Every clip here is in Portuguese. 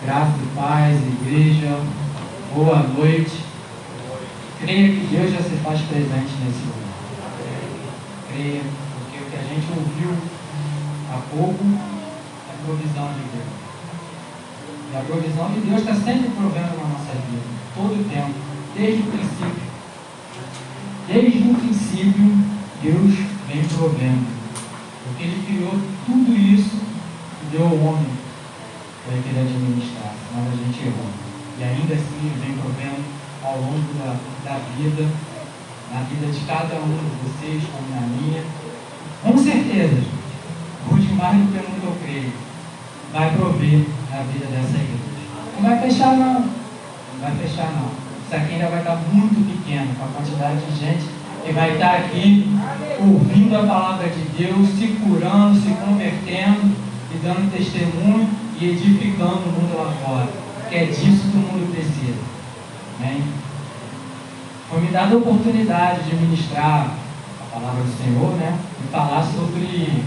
Graça e paz, igreja, boa noite. Creia que Deus já se faz presente nesse lugar. Creia, porque o que a gente ouviu há pouco é provisão de Deus. E a provisão de Deus está sempre provendo na nossa vida, todo o tempo, desde o princípio. Desde o princípio, Deus vem provendo. Porque Ele criou tudo isso e deu ao homem para que ele administrasse, mas a gente errou. E ainda assim vem provendo ao longo da, da vida, na vida de cada um de vocês, como na minha. Com certeza, hoje mais do que nunca eu creio, vai prover na vida dessa igreja. Não vai fechar não. Não vai fechar não. Isso aqui ainda vai estar muito pequeno com a quantidade de gente que vai estar aqui ouvindo a palavra de Deus, se curando, se convertendo e dando testemunho e edificando o mundo lá fora. Que é disso que o mundo precisa. Amém? Foi me dada a oportunidade de ministrar a palavra do Senhor, né? E falar sobre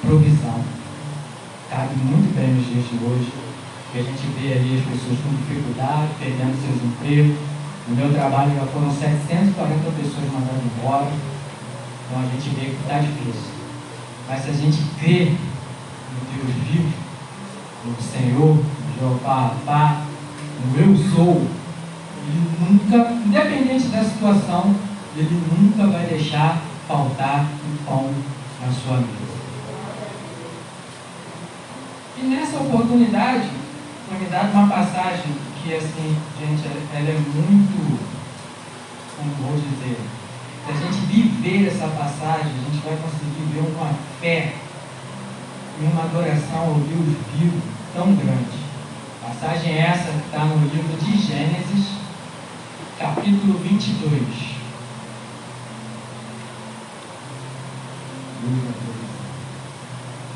provisão cabe muito bem nos dias de hoje, que a gente vê aí as pessoas com dificuldade, perdendo seus empregos. No meu trabalho já foram 740 pessoas mandadas embora, então a gente vê que está difícil. Mas se a gente crê no Deus vivo, no Senhor, Jeová, Pá, no Eu Sou, ele nunca, independente da situação, ele nunca vai deixar faltar o pão na sua vida. E nessa oportunidade, foi me dada uma passagem que, assim, gente, ela é muito, como vou dizer, se a gente viver essa passagem, a gente vai conseguir ver uma fé e uma adoração ao Deus vivo tão grande. Passagem essa que está no livro de Gênesis, capítulo 22.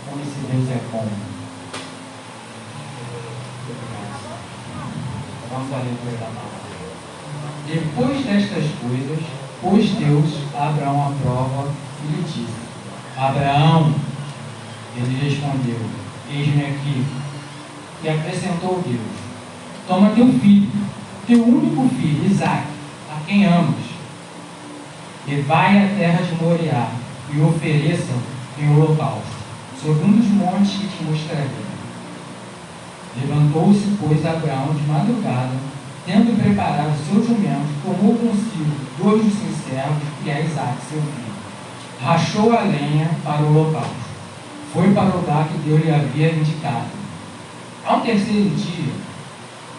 Como esse Deus é bom. Vamos à leitura da palavra. Depois destas coisas, pôs Deus a Abraão à prova e lhe disse: Abraão, ele respondeu: Eis-me aqui. E acrescentou Deus: Toma teu filho, teu único filho, Isaque, a quem amas, e vai à terra de Moriá e ofereça em holocausto, sobre um dos montes que te mostrarei. Levantou-se, pois, Abraão de madrugada, tendo preparado seu jumento, tomou consigo dois dos seus servos e a Isaac, seu filho. Rachou a lenha para o holocausto. Foi para o lugar que Deus lhe havia indicado. Ao terceiro dia,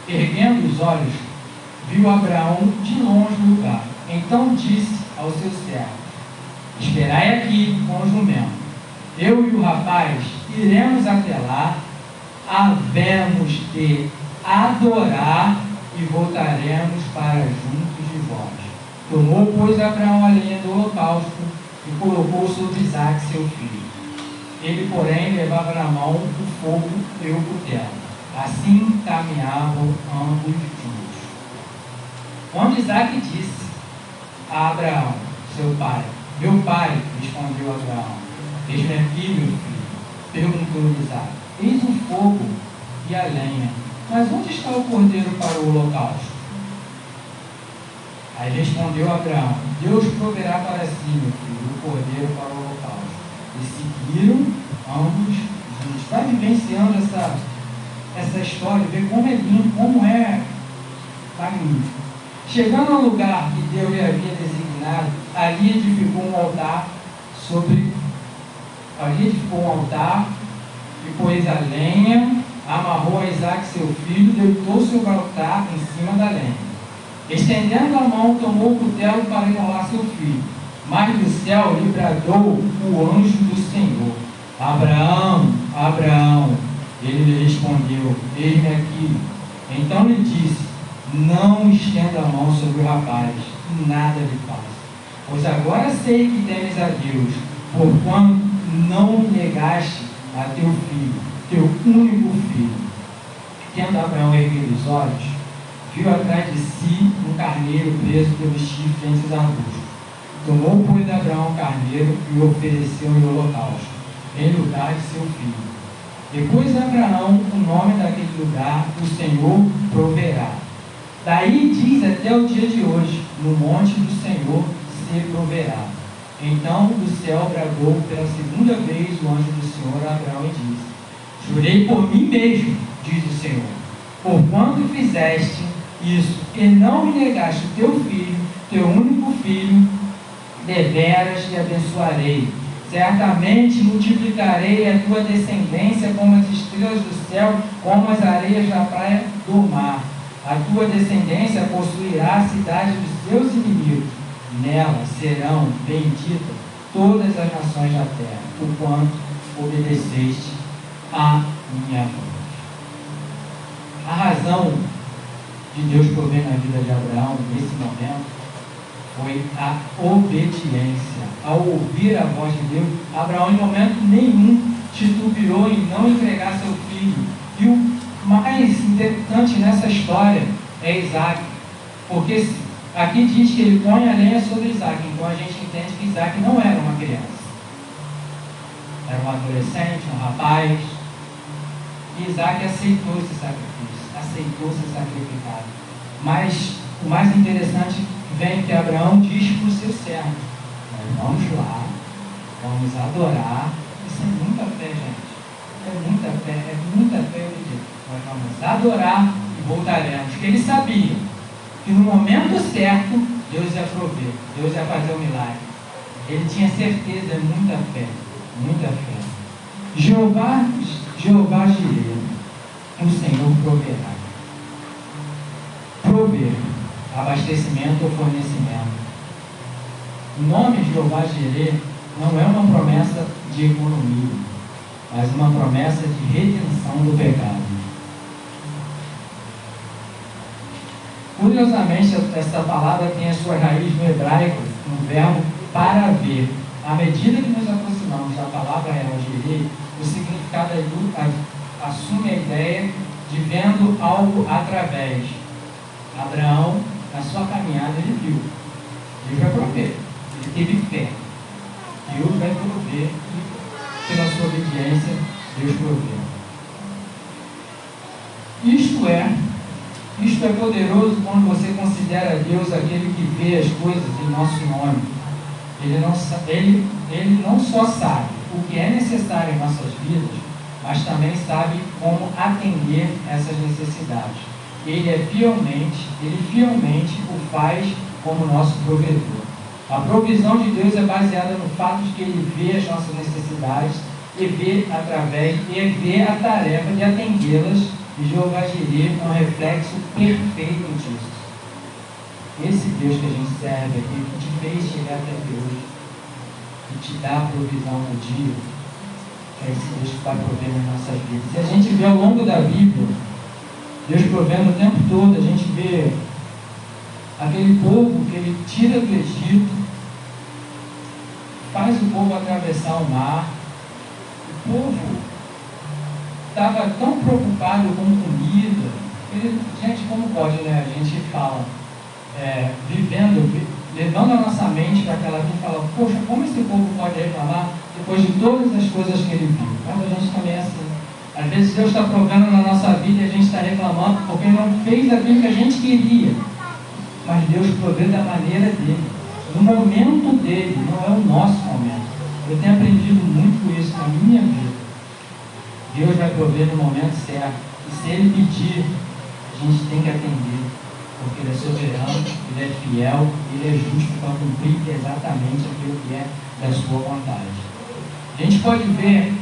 erguendo os olhos, viu Abraão de longe o lugar. Então disse aos seus servos: Esperai aqui com o jumento. Eu e o rapaz iremos até lá havemos de adorar e voltaremos para juntos de vós. Tomou, pois, Abraão a lenha do holocausto e colocou sobre Isaac, seu filho. Ele, porém, levava na mão o fogo e o cutelo. Assim caminhavam ambos juntos. Quando Isaac disse a Abraão, seu pai, meu pai, respondeu Abraão, eis-me aqui, meu filho. Perguntou Isaac, eis o fogo e a lenha, mas onde está o cordeiro para o holocausto? Aí respondeu Abraão, Deus proverá para si, meu filho, o cordeiro para o holocausto. E seguiram ambos juntos. Vai vivenciando essa, essa história, ver como é lindo, como é magnífico. Chegando ao lugar que Deus lhe havia designado, ali edificou um altar sobre. Ali edificou um altar e pôs a lenha, amarrou a Isaac seu filho, deitou seu altar em cima da lenha. Estendendo a mão, tomou o cutelo para enrolar seu filho. Mas do céu lhe bradou o anjo do Senhor. Abraão, Abraão. Ele lhe respondeu, eis-me aqui. Então lhe disse, não estenda a mão sobre o rapaz, e nada lhe faça. Pois agora sei que temes a Deus, porquanto não negaste a teu filho, teu único filho. Tendo Abraão erguido os olhos, viu atrás de si um carneiro preso pelo chifre entre os arbustos. Tomou, de Abraão o carneiro e o ofereceu em holocausto, em lugar de seu filho. Depois de Abraão, o nome daquele lugar, o Senhor proverá. Daí diz até o dia de hoje, no monte do Senhor se proverá. Então o céu bradou pela segunda vez o anjo do Senhor a Abraão e disse: Jurei por mim mesmo, diz o Senhor, por quanto fizeste isso, e não me negaste teu filho, teu único filho, deveras te abençoarei Certamente multiplicarei a tua descendência como as estrelas do céu, como as areias da praia do mar. A tua descendência possuirá a cidade dos seus inimigos. Nela serão benditas todas as nações da terra, por quanto obedeceste a minha voz. A razão de Deus prover na vida de Abraão nesse momento foi a obediência. Ao ouvir a voz de Deus, Abraão, em momento nenhum, titubeou em não entregar seu filho. E o mais interessante nessa história é Isaac, porque aqui diz que ele põe a lenha sobre Isaac, então a gente entende que Isaac não era uma criança, era um adolescente, um rapaz. E Isaac aceitou esse sacrifício, aceitou ser sacrificado. Mas o mais interessante vem que Abraão diz para o seu servo: Nós vamos lá, vamos adorar. Isso é muita fé, gente. É muita fé, é muita fé Nós vamos adorar e voltaremos. Porque ele sabia que no momento certo Deus ia prover, Deus ia fazer o um milagre. Ele tinha certeza, muita fé, muita fé. Jeová, Jeová Jireh, o Senhor proverá. Prover abastecimento ou fornecimento. O nome Jeová Jireh não é uma promessa de economia, mas uma promessa de redenção do pecado. Curiosamente, essa palavra tem a sua raiz no hebraico, no verbo para ver. À medida que nos aproximamos da palavra real Jireh, o significado assume a ideia de vendo algo através. Abraão na sua caminhada ele viu. Deus vai prover. Ele teve fé. Deus vai prover e pela sua obediência Deus proveu. Isto é, isto é poderoso quando você considera Deus aquele que vê as coisas em nosso nome. Ele não, ele, ele não só sabe o que é necessário em nossas vidas, mas também sabe como atender essas necessidades ele é fielmente, ele fielmente o faz como nosso provedor. A provisão de Deus é baseada no fato de que ele vê as nossas necessidades e vê através e vê a tarefa de atendê-las e Jeová Jireh é um reflexo perfeito disso. Esse Deus que a gente serve aqui, que te fez chegar até hoje, que te dá a provisão no dia, é esse Deus que vai prover nas nossas vidas. Se a gente vê ao longo da Bíblia, Deus provendo o tempo todo, a gente vê aquele povo que ele tira do Egito, faz o povo atravessar o mar. O povo estava tão preocupado com comida. Ele, gente, como pode, né? A gente fala, é, vivendo, levando a nossa mente para aquela vida e fala, poxa, como esse povo pode reclamar depois de todas as coisas que ele viu? Mas a gente também é assim. Às vezes Deus está provendo na nossa vida e a gente está reclamando porque não fez aquilo que a gente queria. Mas Deus provê da maneira dele, no momento dele, não é o nosso momento. Eu tenho aprendido muito com isso na minha vida. Deus vai prover no momento certo. E se ele pedir, a gente tem que atender. Porque ele é soberano, ele é fiel, ele é justo para cumprir exatamente aquilo que é da sua vontade. A gente pode ver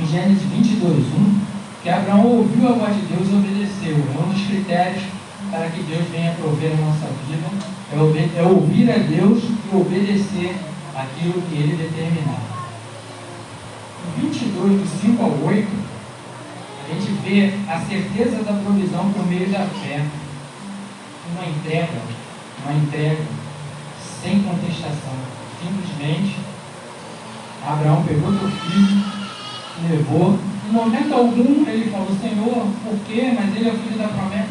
em Gênesis 22, 1, que Abraão ouviu a voz de Deus e obedeceu. É um dos critérios para que Deus venha prover a nossa vida, é, é ouvir a Deus e obedecer aquilo que Ele determinar. Em 22, do 5 ao 8, a gente vê a certeza da provisão por meio da fé. Uma entrega, uma entrega sem contestação. Simplesmente, Abraão pegou seu filho levou. Em momento algum ele falou, Senhor, por quê? Mas ele é filho da promessa.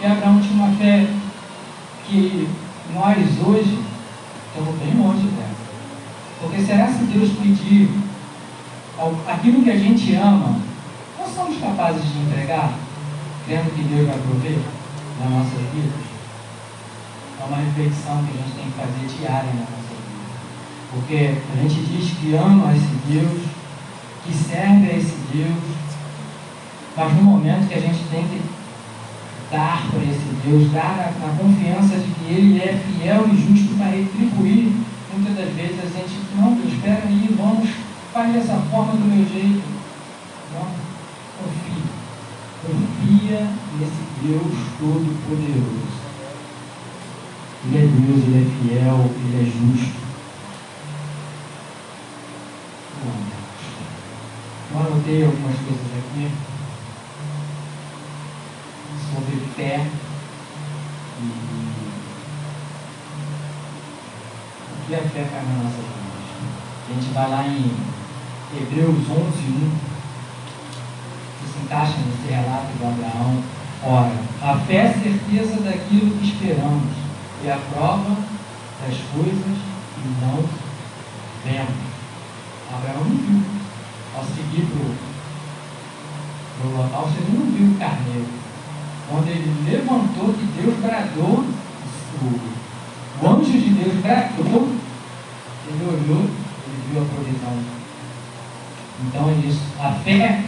E Abraão tinha uma fé que nós hoje estamos bem longe dela. Porque será se Deus pedir aquilo que a gente ama, nós somos capazes de entregar, crendo que Deus vai prover na nossa vida? É uma reflexão que a gente tem que fazer diária na nossa vida. Porque a gente diz que ama esse Deus, que serve a esse Deus, mas no momento que a gente tem que dar para esse Deus, dar na, na confiança de que Ele é fiel e justo para retribuir, muitas das vezes a gente, não, espera aí, vamos, faz dessa forma do meu jeito. Não, confia. Confia nesse Deus Todo-Poderoso. Ele é Deus, Ele é fiel, Ele é justo. Eu anotei algumas coisas aqui sobre fé e o que a fé faz na nossa vida. A gente vai lá em Hebreus 11, 1, que se encaixa nesse relato do Abraão. Ora, a fé é a certeza daquilo que esperamos e a prova das coisas que não vemos. Abraão não viu. Ao seguir para o local, você não viu o carneiro. Quando ele levantou, que Deus bradou, o, o anjo de Deus bradou, ele olhou, ele viu a provisão. Então é isso. A fé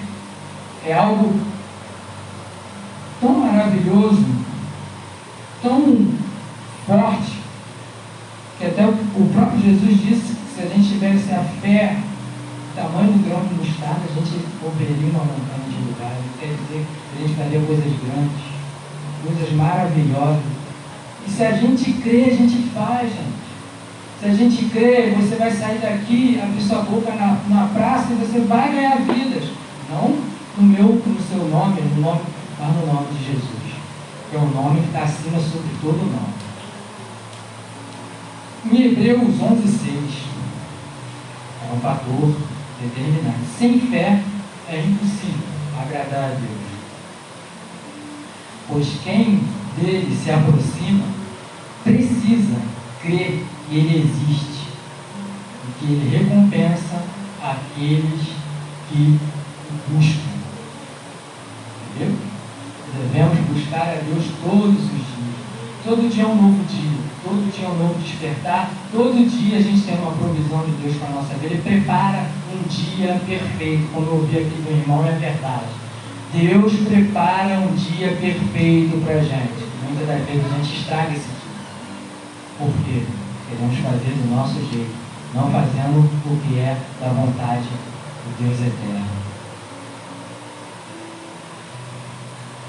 é algo tão maravilhoso, tão forte, que até o próprio Jesus disse que se a gente tivesse a fé, tamanho do grão de mostarda, a gente moveria uma montanha de lugar. Quer dizer a gente faria coisas grandes, coisas maravilhosas. E se a gente crê, a gente faz, gente. Se a gente crê, você vai sair daqui, abrir sua boca na, na praça e você vai ganhar vidas. Não no meu, no seu nome, no nome, mas no nome de Jesus. Que é o nome que está acima sobre todo nome. Em Hebreus 11, 6, é um fator determinante. Sem fé é impossível agradar a Deus. Pois quem dele se aproxima precisa crer ele existe e que ele recompensa aqueles que o buscam. Entendeu? Devemos buscar a Deus todos os dias. Todo dia é um novo dia, todo dia é um novo despertar, todo dia a gente tem uma provisão de Deus para a nossa vida. Ele prepara um dia perfeito, como eu ouvi aqui do irmão, é verdade. Deus prepara um dia perfeito para a gente. Muitas das vezes a gente estraga esse dia. Por quê? Queremos fazer do nosso jeito, não fazendo o que é da vontade do Deus eterno.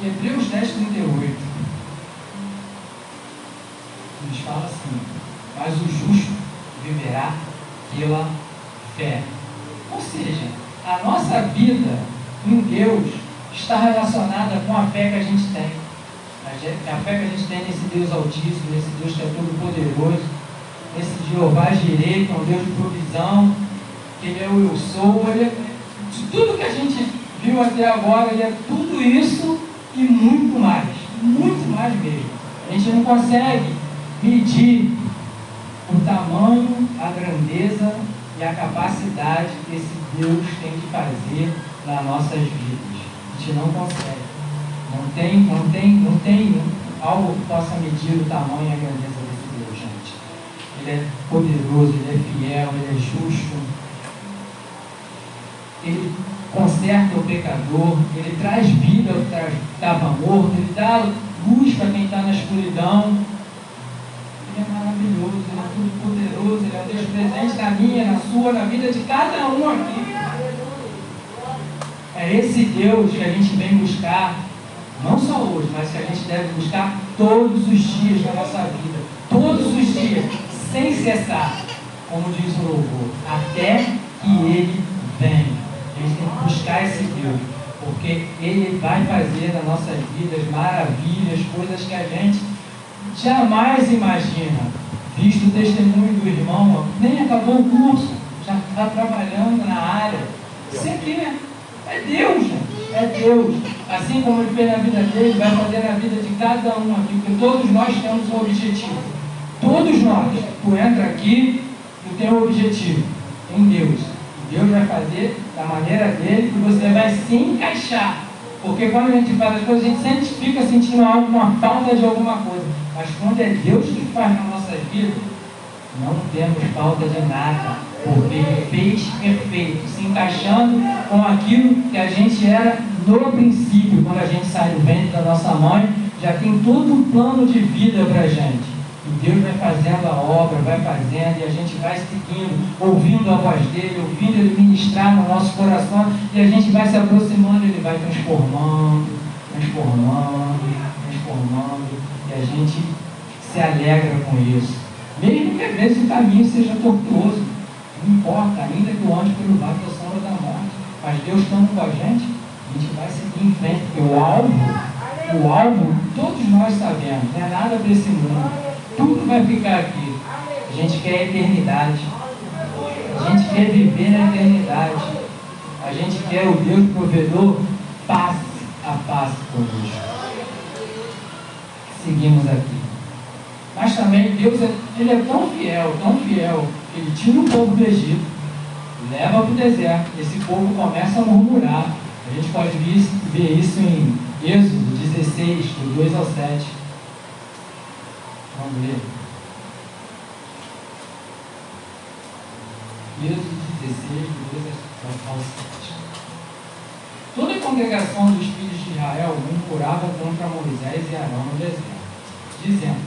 Hebreus 10, 38 nos fala assim: Mas o justo viverá pela fé. Ou seja, a nossa vida em Deus está relacionada com a fé que a gente tem. A fé que a gente tem nesse Deus Altíssimo, nesse Deus que é todo poderoso, Jeová Jirei, que é um Deus de provisão, que Ele é o eu sou, Ele é, tudo que a gente viu até agora, Ele é tudo isso e muito mais, muito mais mesmo. A gente não consegue medir o tamanho, a grandeza e a capacidade que esse Deus tem de fazer nas nossas vidas. A gente não consegue. Não tem, não tem, não tem algo que possa medir o tamanho e a grandeza. Ele é poderoso, ele é fiel, ele é justo. Ele conserta o pecador, ele traz vida ao que estava morto, ele dá luz para quem está na escuridão. Ele é maravilhoso, Ele é tudo poderoso, Ele é Deus presente na minha, na sua, na vida de cada um aqui. É esse Deus que a gente vem buscar, não só hoje, mas que a gente deve buscar todos os dias da nossa vida. Todos os dias, sem cessar, como diz o louvor, até que Ele venha. A gente tem que buscar esse Deus, porque Ele vai fazer nas nossas vidas maravilhas, coisas que a gente jamais imagina, visto o testemunho do irmão, nem acabou o curso, já está trabalhando na área. Sempre é, é Deus. É Deus. Assim como ele fez na vida dele, vai fazer na vida de cada um aqui, porque todos nós temos um objetivo. Todos nós. Tu entra aqui, tu tem um objetivo em Deus. Deus vai fazer da maneira dele e você vai se encaixar. Porque quando a gente faz as coisas, a gente sempre fica sentindo alguma falta de alguma coisa. Mas quando é Deus que faz na nossa vida, não temos falta de nada. Porque Ele fez perfeito, se encaixando com aquilo que a gente era no princípio, quando a gente sai do ventre da nossa mãe, já tem todo um plano de vida para a gente. Deus vai fazendo a obra, vai fazendo, e a gente vai seguindo, ouvindo a voz dele, ouvindo ele ministrar no nosso coração, e a gente vai se aproximando, ele vai transformando, transformando, transformando, e a gente se alegra com isso. Mesmo que às vezes o caminho seja tortuoso, não importa, ainda que o anjo pelo vale da sombra da morte, mas Deus estando com a gente, a gente vai seguir em frente, porque o alvo, o alvo, todos nós sabemos, não é nada desse mundo tudo vai ficar aqui. A gente quer a eternidade. A gente quer viver na eternidade. A gente quer o Deus provedor passe a passe conosco. Seguimos aqui. Mas também Deus é, ele é tão fiel, tão fiel, ele tira o povo do Egito, leva para o deserto. Esse povo começa a murmurar. A gente pode ver isso em Êxodo 16, do 2 ao 7. Ler. Êxodo 16, 2 ao 7. Toda a congregação dos filhos de Israel murmurava contra Moisés e Arão no deserto, dizendo,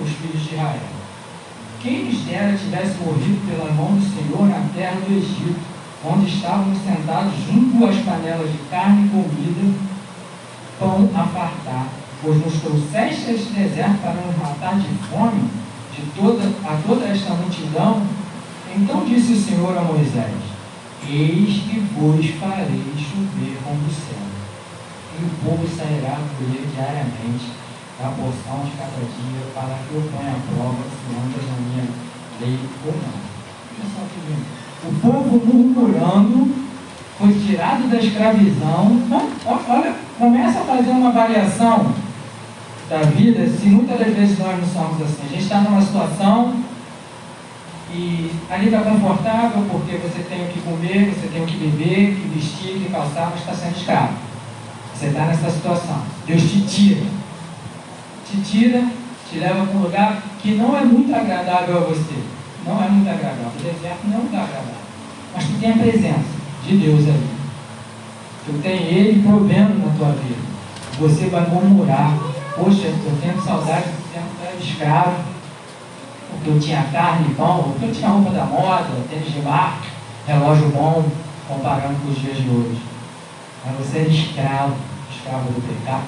os filhos de Israel, quem lhes dera tivesse morrido pela mão do Senhor na terra do Egito, onde estavam sentados junto às panelas de carne e comida, pão a fartar, pois nos trouxeste este deserto para nos matar de fome de toda, a toda esta multidão. Então disse o Senhor a Moisés: Eis que vos farei chover como do céu, e o povo sairá a colher diariamente a porção de cada dia, para que eu ponha a prova se andas na minha lei ou não. Olha só que lindo. O povo murmurando foi tirado da escravidão. Olha, começa a fazer uma variação da vida, se muitas das vezes nós não somos assim, a gente está numa situação e ali está confortável porque você tem o que comer, você tem o que beber, que vestir, que calçar, mas está sendo escravo. Você está nessa situação. Deus te tira. Te tira, te leva para um lugar que não é muito agradável a você. Não é muito agradável. O deserto não muito agradável. Mas tu tem a presença de Deus ali. Tu tem Ele provendo na tua vida. Você vai murmurar, Poxa, eu tenho saudade do tempo que eu era escravo, porque eu tinha carne pão, porque eu tinha roupa da moda, tênis de relógio bom, comparando com os dias de hoje. Mas você era escravo, escravo do pecado,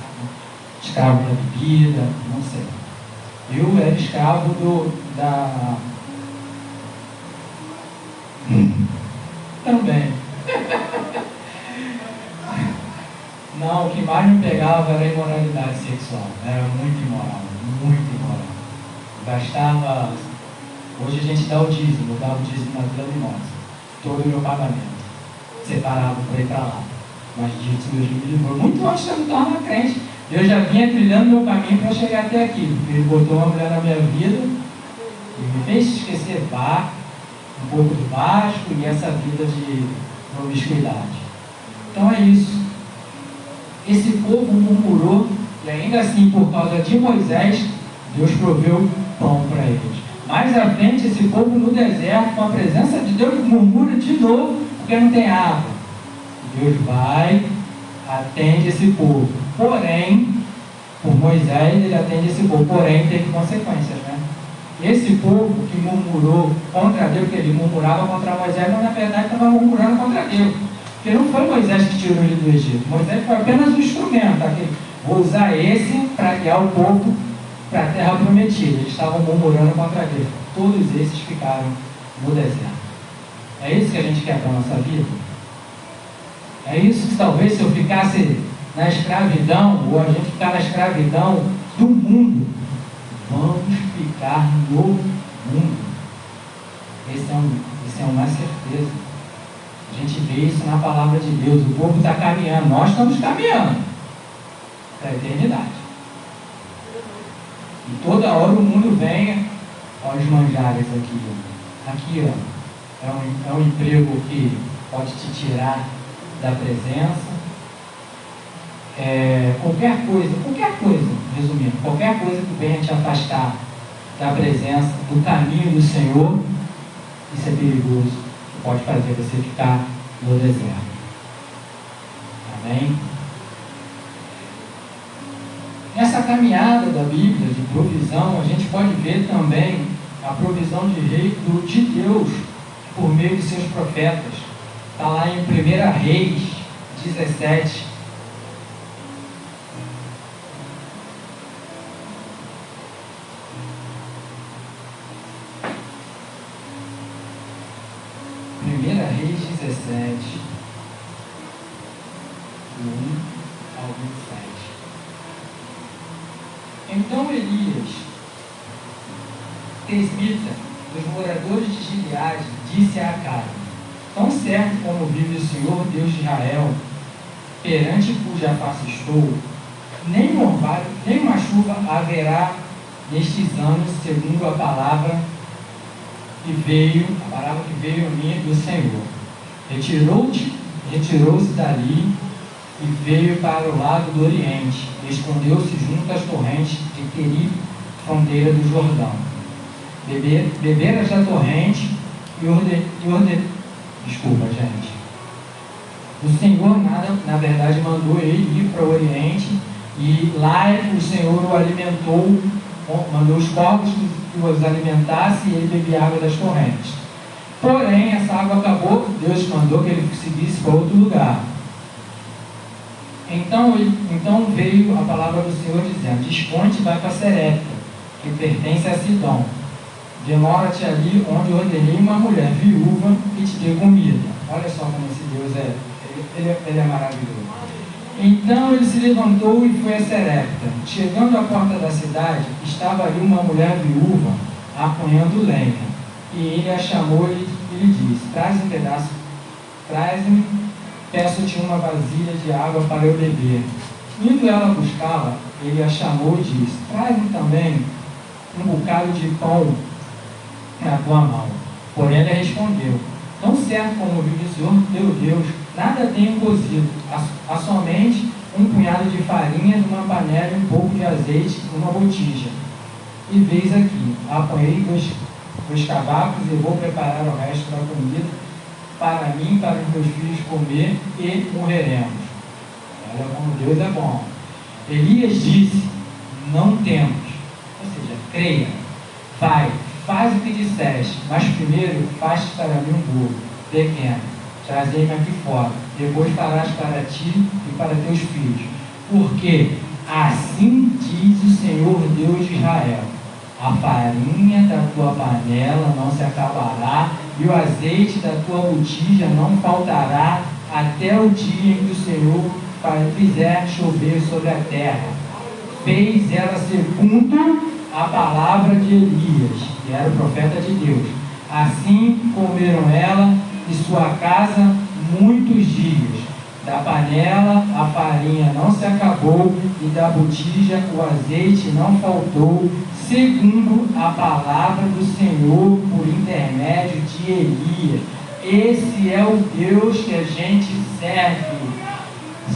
escravo da bebida, não sei. Eu era escravo do, da. Também. Não, o que mais me pegava era a imoralidade sexual. Era muito imoral, muito imoral. Gastava. Hoje a gente dá o dízimo, dava o dízimo na Vila Mimosa. Todo o meu pagamento. Separava para ir para lá. Mas Deus me livrou. Muito antes de eu me tornar crente. Eu já vinha trilhando meu caminho para chegar até aqui. Ele botou uma mulher na minha vida e me fez esquecer bar, um pouco do Vasco e essa vida de promiscuidade. Então é isso esse povo murmurou, e ainda assim, por causa de Moisés, Deus proveu pão para eles. Mais à frente, esse povo no deserto, com a presença de Deus, murmura de novo, porque não tem água. Deus vai, atende esse povo. Porém, por Moisés, ele atende esse povo, porém teve consequências, né? Esse povo que murmurou contra Deus, que ele murmurava contra Moisés, mas na verdade estava murmurando contra Deus. Porque não foi Moisés que tirou ele do Egito. Moisés foi apenas um instrumento. Tá? Vou usar esse para guiar o povo para a terra prometida. Eles estavam murmurando contra Deus. Todos esses ficaram no deserto. É isso que a gente quer para a nossa vida? É isso que talvez se eu ficasse na escravidão, ou a gente ficar na escravidão do mundo, vamos ficar no mundo. Esse é um, esse é uma certeza. A gente vê isso na palavra de Deus. O povo está caminhando, nós estamos caminhando para a eternidade. E toda hora o mundo vem, olha os manjares aqui, aqui, ó. é um, é um emprego que pode te tirar da presença. É, qualquer coisa, qualquer coisa, resumindo, qualquer coisa que venha te afastar da presença, do caminho do Senhor, isso é perigoso, pode fazer você ficar no deserto. Amém? Nessa caminhada da Bíblia de provisão, a gente pode ver também a provisão de, rei, de Deus por meio de seus profetas. Está lá em 1 Reis 17. 17, do 1 ao 27. Então Elias, tesbita, dos moradores de Gileade, disse a Acabe, Tão certo como vive o Senhor Deus de Israel, perante cuja face estou, nem um orvalho, nem uma chuva haverá nestes anos, segundo a palavra que veio, a palavra que veio a mim do Senhor. Retirou-se retirou dali e veio para o lado do Oriente, escondeu-se junto às torrentes de Querib, fronteira do Jordão. Beber, beberas da torrente e orde, e orde, desculpa, gente. O Senhor, nada, na verdade, mandou ele ir para o Oriente e lá o Senhor o alimentou, mandou os corpos que os alimentasse e ele bebia água das torrentes. Porém, essa água acabou, Deus mandou que ele seguisse para outro lugar. Então, então veio a palavra do Senhor dizendo: Desponte e vai para Serepta, que pertence a Sidom. Demora-te ali onde ordenei uma mulher viúva que te dê comida. Olha só como esse Deus é. Ele, ele, é maravilhoso. Então ele se levantou e foi a Serepta. Chegando à porta da cidade, estava ali uma mulher viúva apanhando lenha. E ele a chamou e lhe disse: Traz um pedaço, traz-me Peço-te uma vasilha de água para eu beber. Indo ela buscá-la, ele a chamou e disse: Traz-me também um bocado de pão na tua mão. Porém, ela respondeu: Não certo como vive o Senhor teu Deus, nada tenho cozido, há somente um punhado de farinha numa panela e um pouco de azeite numa botija. E veis aqui, apanhei dois, dois cavacos e vou preparar o resto da comida para mim, para os meus filhos comer e morreremos. Olha como Deus é bom. Elias disse: Não temos. Ou seja, creia, vai, faz o que disseste, mas primeiro faz para mim um burro pequeno, trazei-me aqui fora, depois farás para ti e para teus filhos. Porque assim diz o Senhor Deus de Israel: a farinha da tua panela não se acabará e o azeite da tua botija não faltará até o dia em que o Senhor fizer chover sobre a terra. Fez ela segundo a palavra de Elias, que era o profeta de Deus. Assim comeram ela e sua casa muitos dias. Da panela a farinha não se acabou e da botija o azeite não faltou, segundo a palavra do Senhor por intermédio de Elias. Esse é o Deus que a gente serve.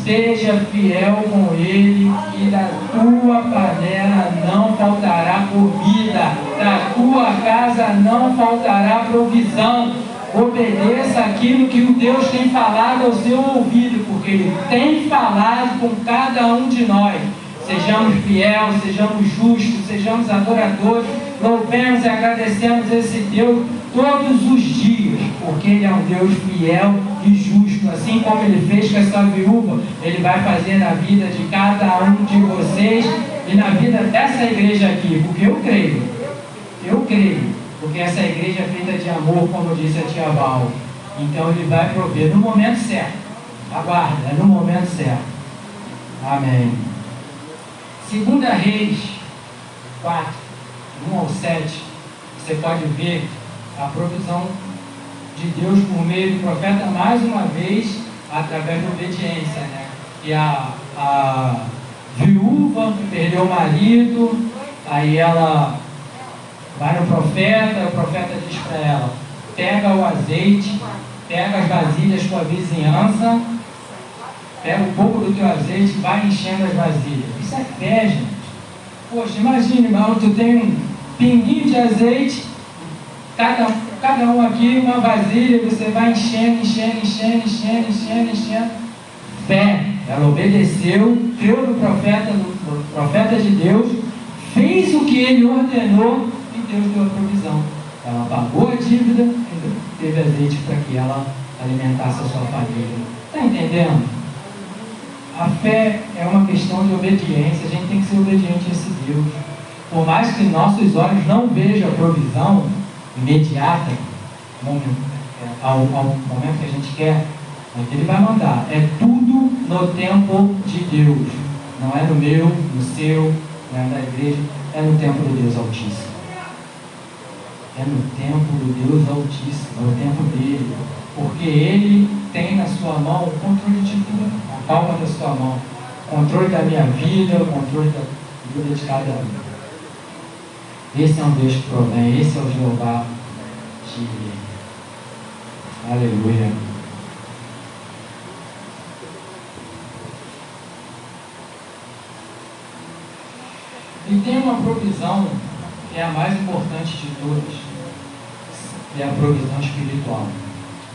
Seja fiel com ele e da tua panela não faltará comida, da tua casa não faltará provisão. Obedeça aquilo que o Deus tem falado ao seu ouvido, porque Ele tem falado com cada um de nós. Sejamos fiéis, sejamos justos, sejamos adoradores, louvemos e agradecemos esse Deus todos os dias, porque Ele é um Deus fiel e justo. Assim como Ele fez com essa viúva, Ele vai fazer na vida de cada um de vocês e na vida dessa igreja aqui, porque eu creio, eu creio, porque essa igreja é feita de amor, como disse a tia Val. Então Ele vai prover no momento certo. Aguarda, é no momento certo. Amém. Segunda Reis 4, 1 ao 7, você pode ver a provisão de Deus por meio do profeta mais uma vez através da obediência, né? E a, a viúva perdeu o marido, aí ela vai no profeta, o profeta diz para ela, pega o azeite, pega as vasilhas com a vizinhança, pega um pouco do teu azeite e vai enchendo as vasilhas. Isso é fé, gente. Poxa, imagine, irmão, tu tem um pinguinho de azeite, cada, cada um aqui uma vasilha, você vai enchendo, enchendo, enchendo, enchendo, enchendo, enchendo. Fé. Ela obedeceu, creu no profeta, no profeta de Deus, fez o que ele ordenou Deus deu a provisão. Ela pagou a dívida e teve azeite para que ela alimentasse a sua família. Está entendendo? A fé é uma questão de obediência, a gente tem que ser obediente a esse Deus. Por mais que nossos olhos não vejam a provisão imediata, ao, ao momento que a gente quer, mas ele vai mandar. É tudo no tempo de Deus. Não é no meu, no seu, não é da igreja, é no tempo do Deus Altíssimo. É no tempo do Deus Altíssimo, é o tempo dele. Porque ele tem na sua mão o controle de tudo, a palma da sua mão. O controle da minha vida, o controle da vida de cada um. Esse é um Deus que provém, esse é o Jeová de Aleluia. E tem uma provisão é a mais importante de todas, é a provisão espiritual.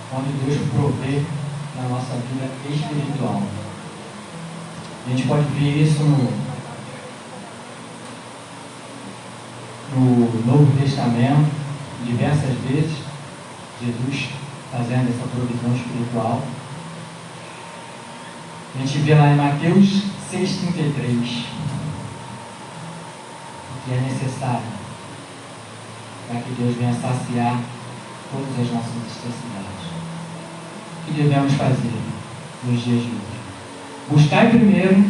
Quando Deus provê na nossa vida espiritual. A gente pode ver isso no, no Novo Testamento, diversas vezes, Jesus fazendo essa provisão espiritual. A gente vê lá em Mateus 6,33 que é necessário para que Deus venha saciar todas as nossas necessidades. O que devemos fazer nos dias de hoje? Buscai primeiro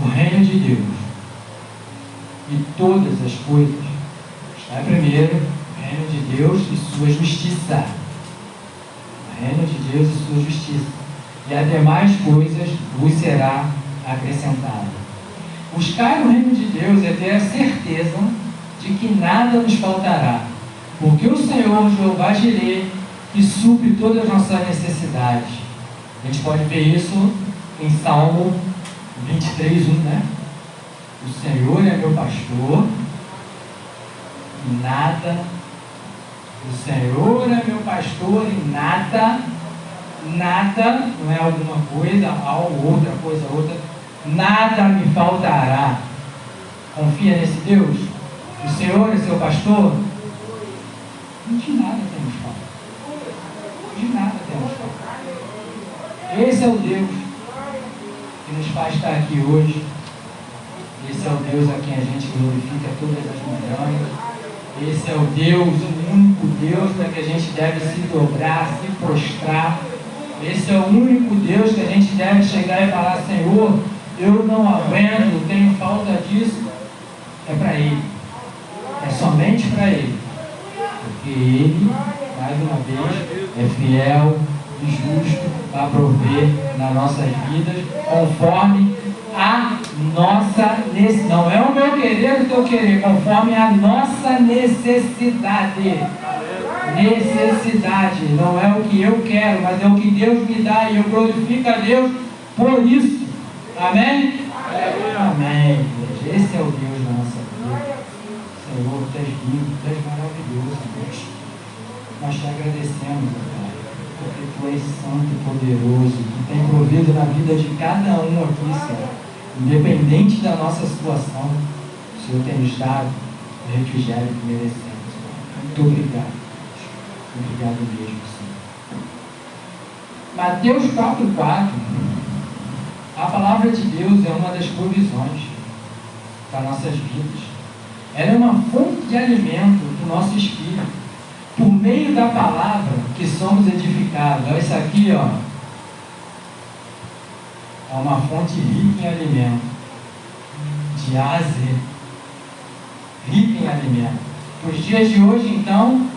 o reino de Deus e todas as coisas. Buscai primeiro o reino de Deus e sua justiça. O reino de Deus e sua justiça. E as demais coisas vos será acrescentada. Buscar o reino de Deus é ter a certeza de que nada nos faltará, porque o Senhor Jeová Jireh que supre todas as nossas necessidades. A gente pode ver isso em Salmo 23, 1, né? O Senhor é meu pastor e nada. O Senhor é meu pastor e nada, nada, não é alguma coisa, algo, outra coisa, outra nada me faltará. Confia nesse Deus? O Senhor é seu pastor? De nada temos falta. De nada temos falta. Esse é o Deus que nos faz estar aqui hoje. Esse é o Deus a quem a gente glorifica todas as manhãs. Esse é o Deus, o único Deus para que a gente deve se dobrar, se prostrar. Esse é o único Deus que a gente deve chegar e falar, Senhor, eu não aguento, tenho falta disso, é para Ele. É somente para Ele. Porque Ele, mais uma vez, é fiel e justo para prover nas nossas vidas, conforme a nossa necessidade. Não é o meu querer o teu querer, conforme a nossa necessidade. Necessidade, não é o que eu quero, mas é o que Deus me dá e eu glorifico a Deus por isso. Amém? Amém. Esse é o Deus da nossa vida. Senhor, tu és lindo, tu és maravilhoso, Deus. Nós te agradecemos, Pai, porque tu és santo e poderoso, tu tem provido na vida de cada um aqui, Senhor. Independente da nossa situação, o Senhor tem nos dado o refrigério que merecemos. Muito obrigado. Obrigado mesmo, Senhor. Mateus 4, 4. A palavra de Deus é uma das provisões para nossas vidas. Ela é uma fonte de alimento do nosso espírito. Por meio da palavra que somos edificados. Olha isso aqui, ó. É uma fonte rica em alimento. De A. Rica em alimento. Os dias de hoje, então,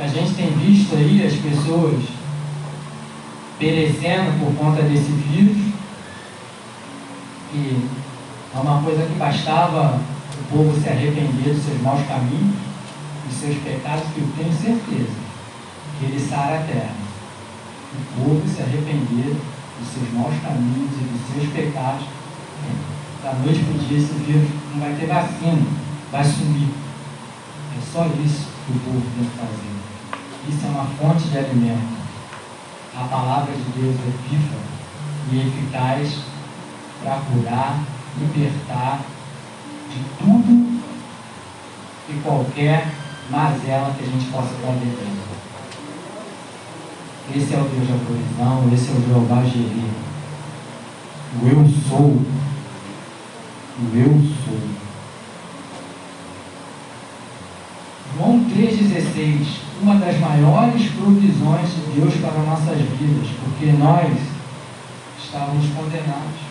a gente tem visto aí as pessoas perecendo por conta desse vírus que é uma coisa que bastava o povo se arrepender dos seus maus caminhos, dos seus pecados, que eu tenho certeza que ele sara a terra. O povo se arrepender dos seus maus caminhos e dos seus pecados. Da noite para o dia esse vírus não vai ter vacina, vai sumir. É só isso que o povo tem que fazer. Isso é uma fonte de alimento. A palavra de Deus é viva e eficaz para curar, libertar de tudo e qualquer mazela que a gente possa estar. Esse é o Deus da provisão, esse é o Jeová Jireh. O eu sou. O eu sou. João 3,16, uma das maiores provisões de Deus para nossas vidas, porque nós estávamos condenados.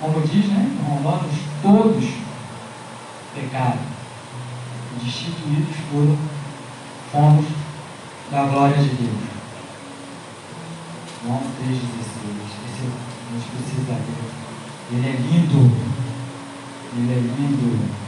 Como diz, né? Romanos, todos pecaram. Destituídos foram, fomos da glória de Deus. João 3,16. Esse a gente precisa ver. Ele é lindo. Ele é lindo.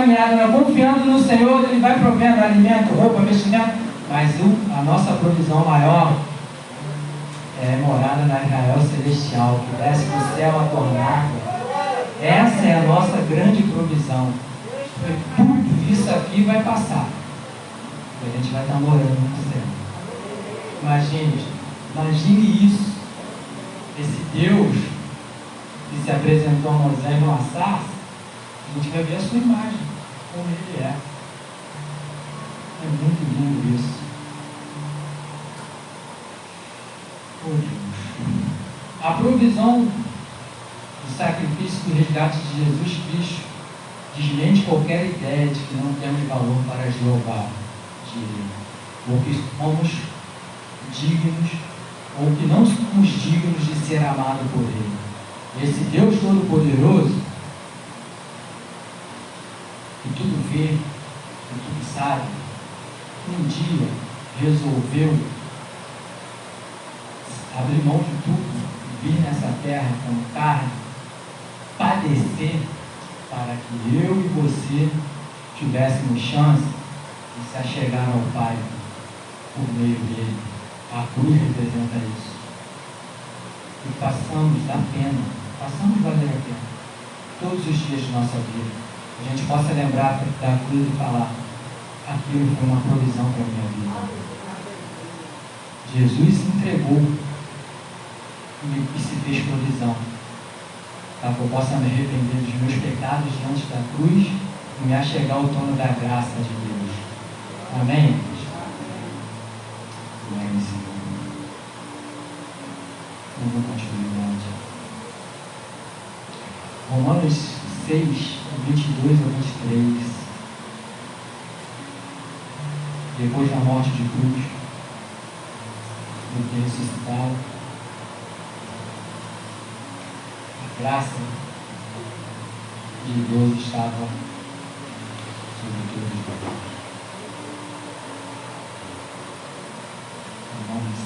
Caminhada, né, confiando no Senhor, Ele vai provendo alimento, roupa, vestimento, mas a nossa provisão maior é morada na Israel celestial, que desce do céu a tornar. Essa é a nossa grande provisão. Tudo isso aqui vai passar. E a gente vai estar morando no céu. Imagine, imagine isso. Esse Deus que se apresentou a Moisés no assar, a gente vai ver a sua imagem, como ele é. É muito lindo isso. A provisão do sacrifício do resgate de Jesus Cristo desmente qualquer ideia de que não temos valor para Jeová, de, ou que somos dignos, ou que não somos dignos de ser amados por Ele esse Deus Todo-Poderoso, que vê, que tudo sabe, um dia resolveu abrir mão de tudo, vir nessa terra com carne, padecer para que eu e você tivéssemos chance de se achegar ao Pai por meio dele. A cruz representa isso. E passamos da pena Passamos valer a pena. Todos os dias de nossa vida. A gente possa lembrar da cruz e falar: aquilo foi uma provisão para a minha vida. Jesus se entregou e, se fez provisão. Para que eu possa me arrepender dos meus pecados diante da cruz e me achegar ao trono da graça de Deus. Amém? Amém, Senhor. Vamos continuar. Romanos 6, 22 a 23. Depois da morte de cruz, do ressuscitado, a graça de Deus estava sobre todos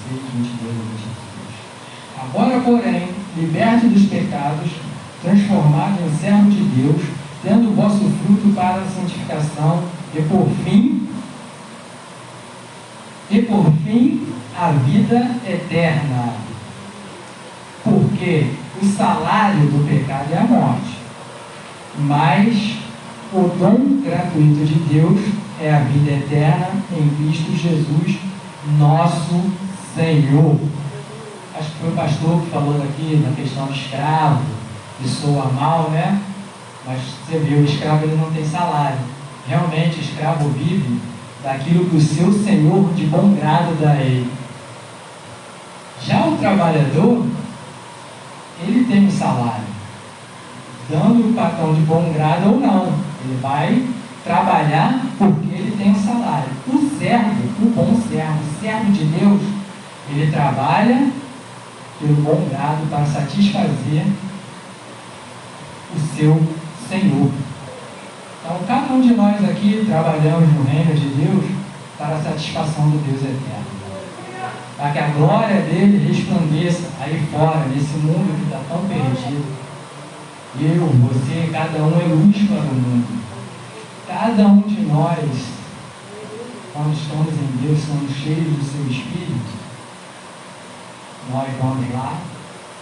6, 22 a 23. Agora, porém, liberto dos pecados, transformado em servo de Deus, tendo o vosso fruto para a santificação e por fim, e por fim a vida eterna. Porque o salário do pecado é a morte, mas o dom gratuito de Deus é a vida eterna em Cristo Jesus, nosso Senhor. acho que foi o pastor que falou aqui na questão do escravo, que soa mal, né? Mas você vê, o escravo ele não tem salário. Realmente o escravo vive daquilo que o seu senhor de bom grado dá a ele. Já o trabalhador, ele tem um salário, dando o patrão de bom grado ou não. Ele vai trabalhar porque ele tem um salário. O servo, o bom servo, o servo de Deus, ele trabalha pelo bom grado para satisfazer o seu Senhor. Então, cada um de nós aqui trabalhamos no reino de Deus para a satisfação do Deus eterno. Para que a glória dele resplandeça aí fora, nesse mundo que está tão perdido. Eu, você, cada um é luz para o mundo. Cada um de nós, quando estamos em Deus, somos cheios do seu Espírito. Nós vamos lá,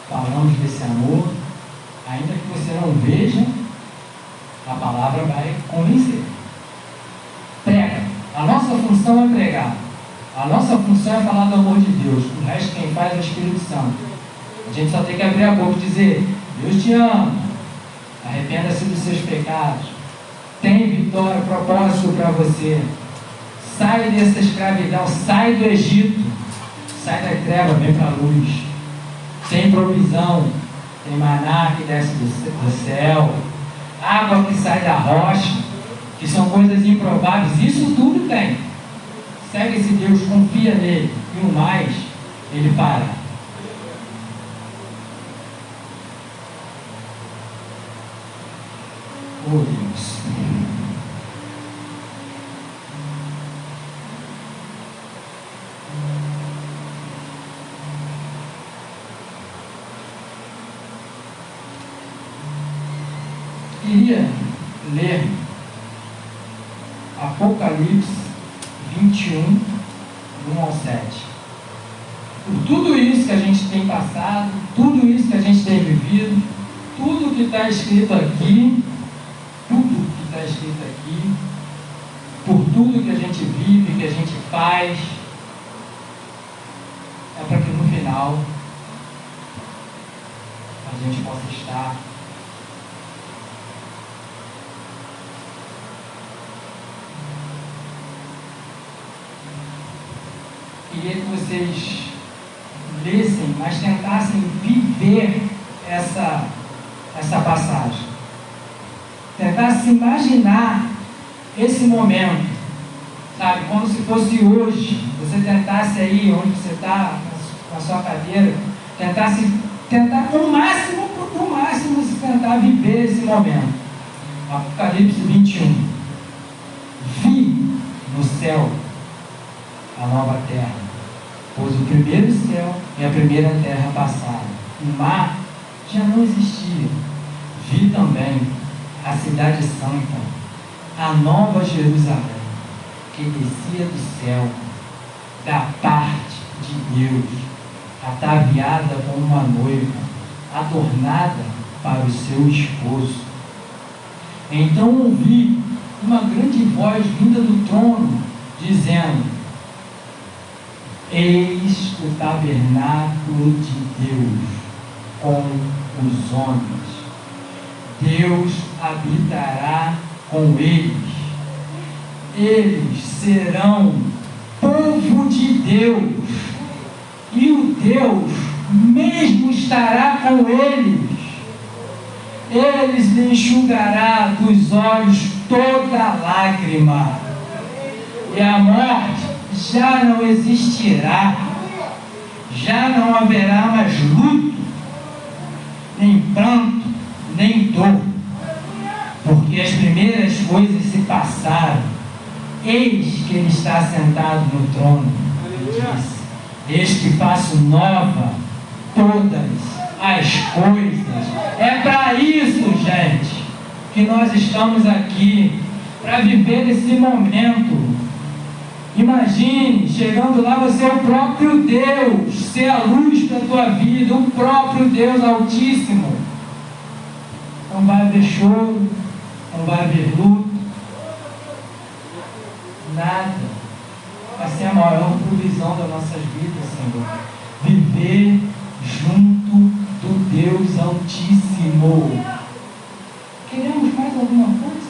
falamos desse amor, ainda que você não veja, a palavra vai convencer. Prega. A nossa função é pregar. A nossa função é falar do amor de Deus. O resto quem faz é o Espírito Santo. A gente só tem que abrir a boca e dizer: Deus te ama. Arrependa-se dos seus pecados. Tem vitória, propósito para você. Sai dessa escravidão, sai do Egito. Sai da treva, vem para a luz. Tem provisão, tem maná que desce do céu, água que sai da rocha, que são coisas improváveis, isso tudo tem. Segue esse Deus, confia nele, e o mais, ele fará. Oh Deus. queria ler Apocalipse 21, 1 ao 7. Por tudo isso que a gente tem passado, tudo isso que a gente tem vivido, tudo que está escrito aqui, tudo que está escrito aqui, por tudo que a gente vive, que a gente faz, é para que no final a gente possa estar queria que vocês lessem, mas tentassem viver essa, essa passagem. Tentassem imaginar esse momento, sabe? Como se fosse hoje. Você tentasse aí, onde você está, com a sua cadeira, tentasse tentar o máximo, o máximo, se tentar viver esse momento. Apocalipse 21. Vi no céu a nova terra pois o primeiro céu e a primeira terra passaram. O mar já não existia. Vi também a cidade santa, a nova Jerusalém, que descia do céu, da parte de Deus, ataviada como uma noiva, adornada para o seu esposo. Então ouvi uma grande voz vinda do trono, dizendo: Eis o tabernáculo de Deus com os homens. Deus habitará com eles. Eles serão povo de Deus. E o Deus mesmo estará com eles. Eles lhe enxugará dos olhos toda lágrima. E a morte já não existirá, já não haverá mais luto, nem pranto, nem dor, porque as primeiras coisas se passaram. Eis que ele está sentado no trono. Diz, Eis que faço nova todas as coisas. É para isso, gente, que nós estamos aqui, para viver esse momento Imagine, chegando lá, você é o próprio Deus, ser a luz da tua vida, o próprio Deus Altíssimo. Não vai haver choro, não vai haver luto, nada. Vai ser a maior provisão das nossas vidas, Senhor. Viver Deus Altíssimo. Queremos mais alguma coisa?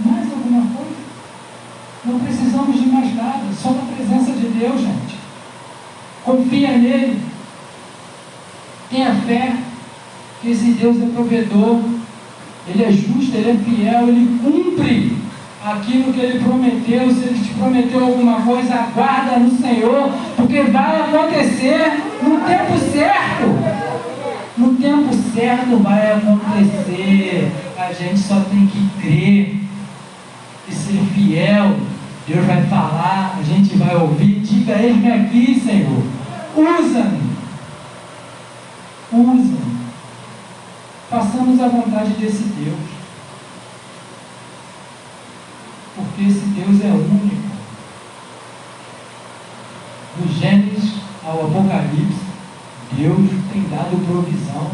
Mais alguma coisa? Não precisamos de mais nada, só da presença de Deus, gente. Confia nele. Tenha fé que esse Deus é provedor, Ele é justo, Ele é fiel, Ele cumpre aquilo que Ele prometeu. Se Ele te prometeu alguma coisa, aguarda no Senhor, porque vai acontecer no tempo certo. No tempo certo vai acontecer. A gente só tem que crer e ser fiel. Deus vai falar, a gente vai ouvir. Diga, eis-me aqui, Senhor. Usa-me. Usa-me. Façamos a vontade desse Deus. Porque esse Deus é único. Do Gênesis ao Apocalipse, Deus tem dado provisão.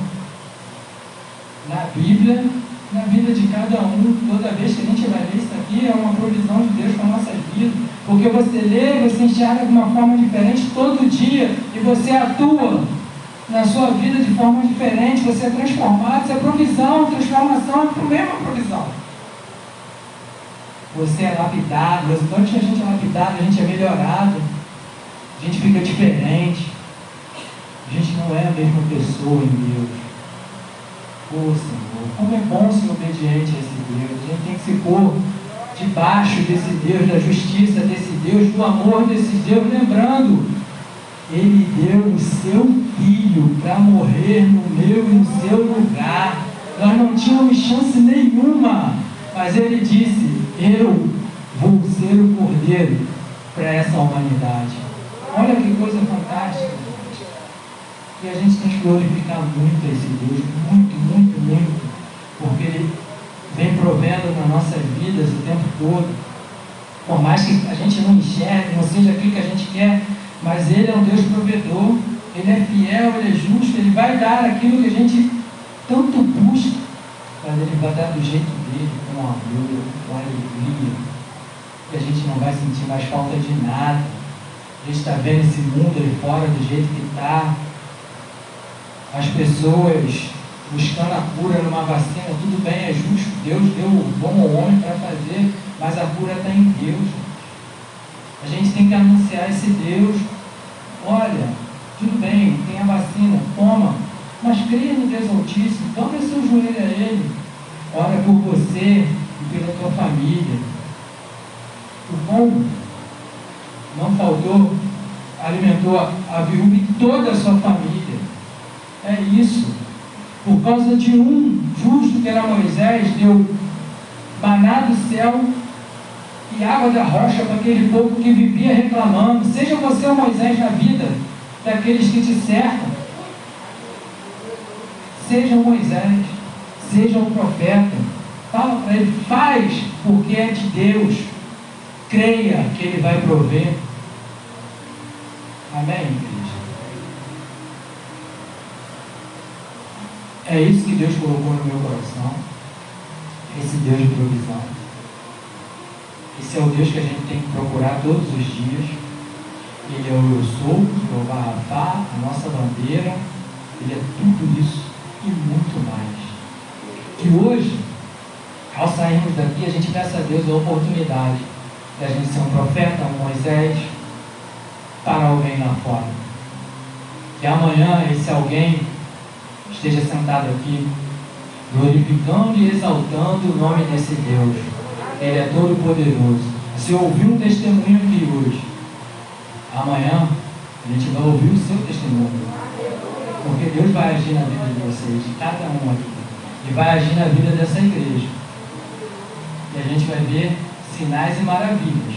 Na Bíblia, na vida de cada um, toda vez que a gente vai ler isso aqui, é uma provisão de Deus para a nossa vida. Porque você lê, você enxerga de uma forma diferente todo dia e você atua na sua vida de forma diferente, você é transformado, isso é provisão, transformação é a mesma provisão. Você é lapidado, que a gente é lapidado, a gente é melhorado, a gente fica diferente, a gente não é a mesma pessoa em Deus. Oh, Senhor, como é bom ser obediente a esse Deus, a gente tem que se pôr debaixo desse Deus, da justiça desse Deus, do amor desse Deus, lembrando ele deu o seu filho para morrer no meu e no seu lugar. Nós não tínhamos chance nenhuma, mas ele disse: Eu vou ser o cordeiro para essa humanidade. Olha que coisa fantástica, gente. E a gente tem que glorificar muito esse Deus, muito, muito, muito, porque ele vem provendo nas nossas vidas o tempo todo. Por mais que a gente não enxergue, não seja aquilo que a gente quer, mas Ele é um Deus provedor, Ele é fiel, Ele é justo, Ele vai dar aquilo que a gente tanto busca, mas Ele vai dar do jeito dele, com amor, com alegria. E a gente não vai sentir mais falta de nada. A gente está vendo esse mundo aí fora do jeito que está. As pessoas buscando a cura numa vacina, tudo bem, é justo. Deus deu o bom homem para fazer, mas a cura está em Deus. A gente tem que anunciar esse Deus Olha, tudo bem, tem a vacina, toma, mas creia no Deus Altíssimo, dobra seu joelho a Ele, ora por você e pela tua família. O pão não faltou, alimentou a viúva e toda a sua família. É isso. Por causa de um justo que era Moisés, deu maná do céu e água da rocha para aquele povo que vivia reclamando. Seja você o Moisés na vida daqueles que te cercam. Seja o Moisés, seja o profeta. Fala para ele, faz porque é de Deus. Creia que ele vai prover. Amém, igreja? É isso que Deus colocou no meu coração. Esse Deus de provisão. Esse é o Deus que a gente tem que procurar todos os dias. Ele é o eu sou, Jeová Rafá, a nossa bandeira. Ele é tudo isso e muito mais. Que hoje, ao sairmos daqui, a gente peça a Deus a oportunidade de a gente ser um profeta, um Moisés, para alguém lá fora. Que amanhã esse alguém esteja sentado aqui, glorificando e exaltando o nome desse Deus ele é todo poderoso. Se ouvir um testemunho aqui hoje, amanhã a gente vai ouvir o seu testemunho. Porque Deus vai agir na vida de vocês, de cada um aqui. E vai agir na vida dessa igreja. E a gente vai ver sinais e maravilhas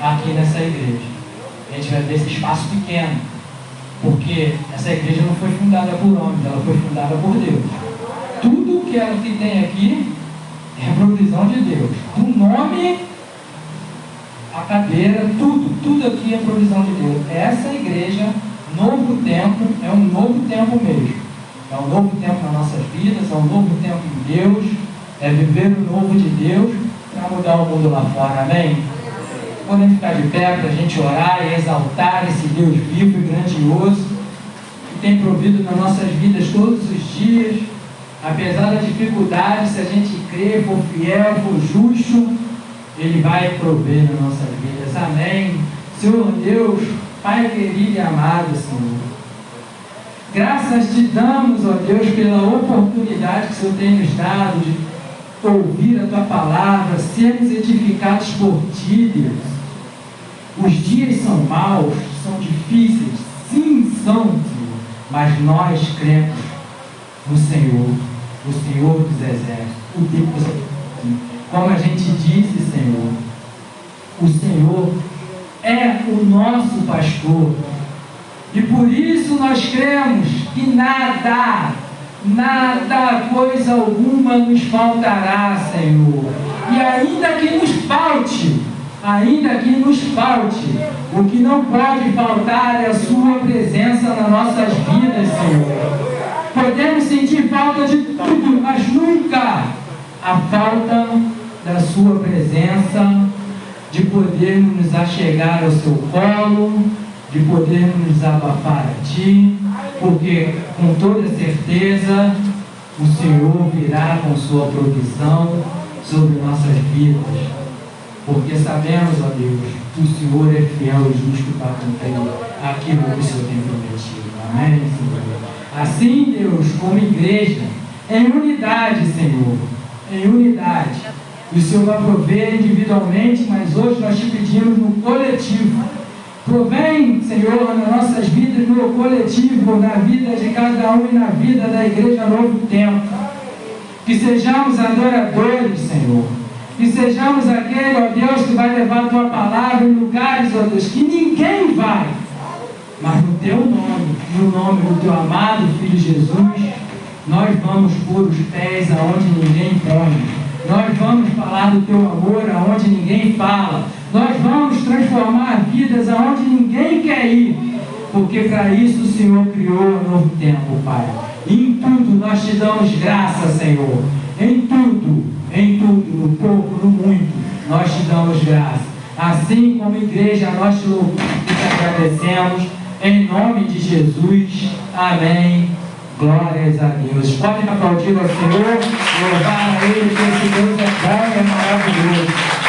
aqui nessa igreja. A gente vai ver esse espaço pequeno. Porque essa igreja não foi fundada por homens, ela foi fundada por Deus. Tudo que que tem aqui é a provisão de Deus. Do nome, a cadeira, tudo, tudo aqui é provisão de Deus. Essa igreja, novo tempo, é um novo tempo mesmo. É um novo tempo nas nossas vidas, é um novo tempo em Deus, é viver o novo de Deus para mudar o mundo lá fora. Amém? Podem ficar de pé para a gente orar e exaltar esse Deus vivo e grandioso. tem provido nas nossas vidas todos os dias. Apesar das dificuldades, se a gente crer, for fiel, for justo, Ele vai prover nas nossas vidas. Amém. Senhor Deus, Pai querido e amado, Senhor. Graças te damos, ó Deus, pela oportunidade que o Senhor tem nos dado de ouvir a tua palavra, sermos edificados por ti, Deus. Os dias são maus, são difíceis, sim, são, Senhor, mas nós cremos no Senhor, o Senhor dos exércitos, o Deus. Como a gente disse, Senhor, o Senhor é o nosso pastor. E por isso nós cremos que nada, nada, coisa alguma nos faltará, Senhor. E ainda que nos falte, ainda que nos falte, o que não pode faltar é a Sua presença nas nossas vidas, Senhor. Podemos sentir falta de tudo, mas nunca a falta da Sua presença de podermos nos achegar ao seu colo, de podermos nos abafar a Ti, porque com toda certeza o Senhor virá com sua provisão sobre nossas vidas. Porque sabemos, ó Deus, que o Senhor é fiel e justo para cumprir aquilo que o Senhor tem prometido. Amém, Senhor? Assim, Deus, como igreja, em unidade, Senhor, em unidade e o Senhor vai prover individualmente, mas hoje nós te pedimos no coletivo. Provém, Senhor, nas nossas vidas, no coletivo, na vida de cada um e na vida da igreja Novo Tempo. Que sejamos adoradores, Senhor. Que sejamos aquele, ó Deus, que vai levar a tua palavra em lugares, ó Deus, que ninguém vai. Mas no teu nome, no nome do teu amado Filho Jesus, nós vamos pôr os pés aonde ninguém põe nós vamos falar do teu amor aonde ninguém fala. Nós vamos transformar vidas aonde ninguém quer ir. Porque para isso o Senhor criou um novo tempo, Pai. Em tudo nós te damos graça, Senhor. Em tudo, em tudo, no pouco, no muito, nós te damos graça. Assim como igreja, nós te louvamos e te agradecemos. Em nome de Jesus. Amém. Glórias a Deus. Podem aplaudir ao Senhor, louvar a Ele, porque esse Deus é bom e é maravilhoso.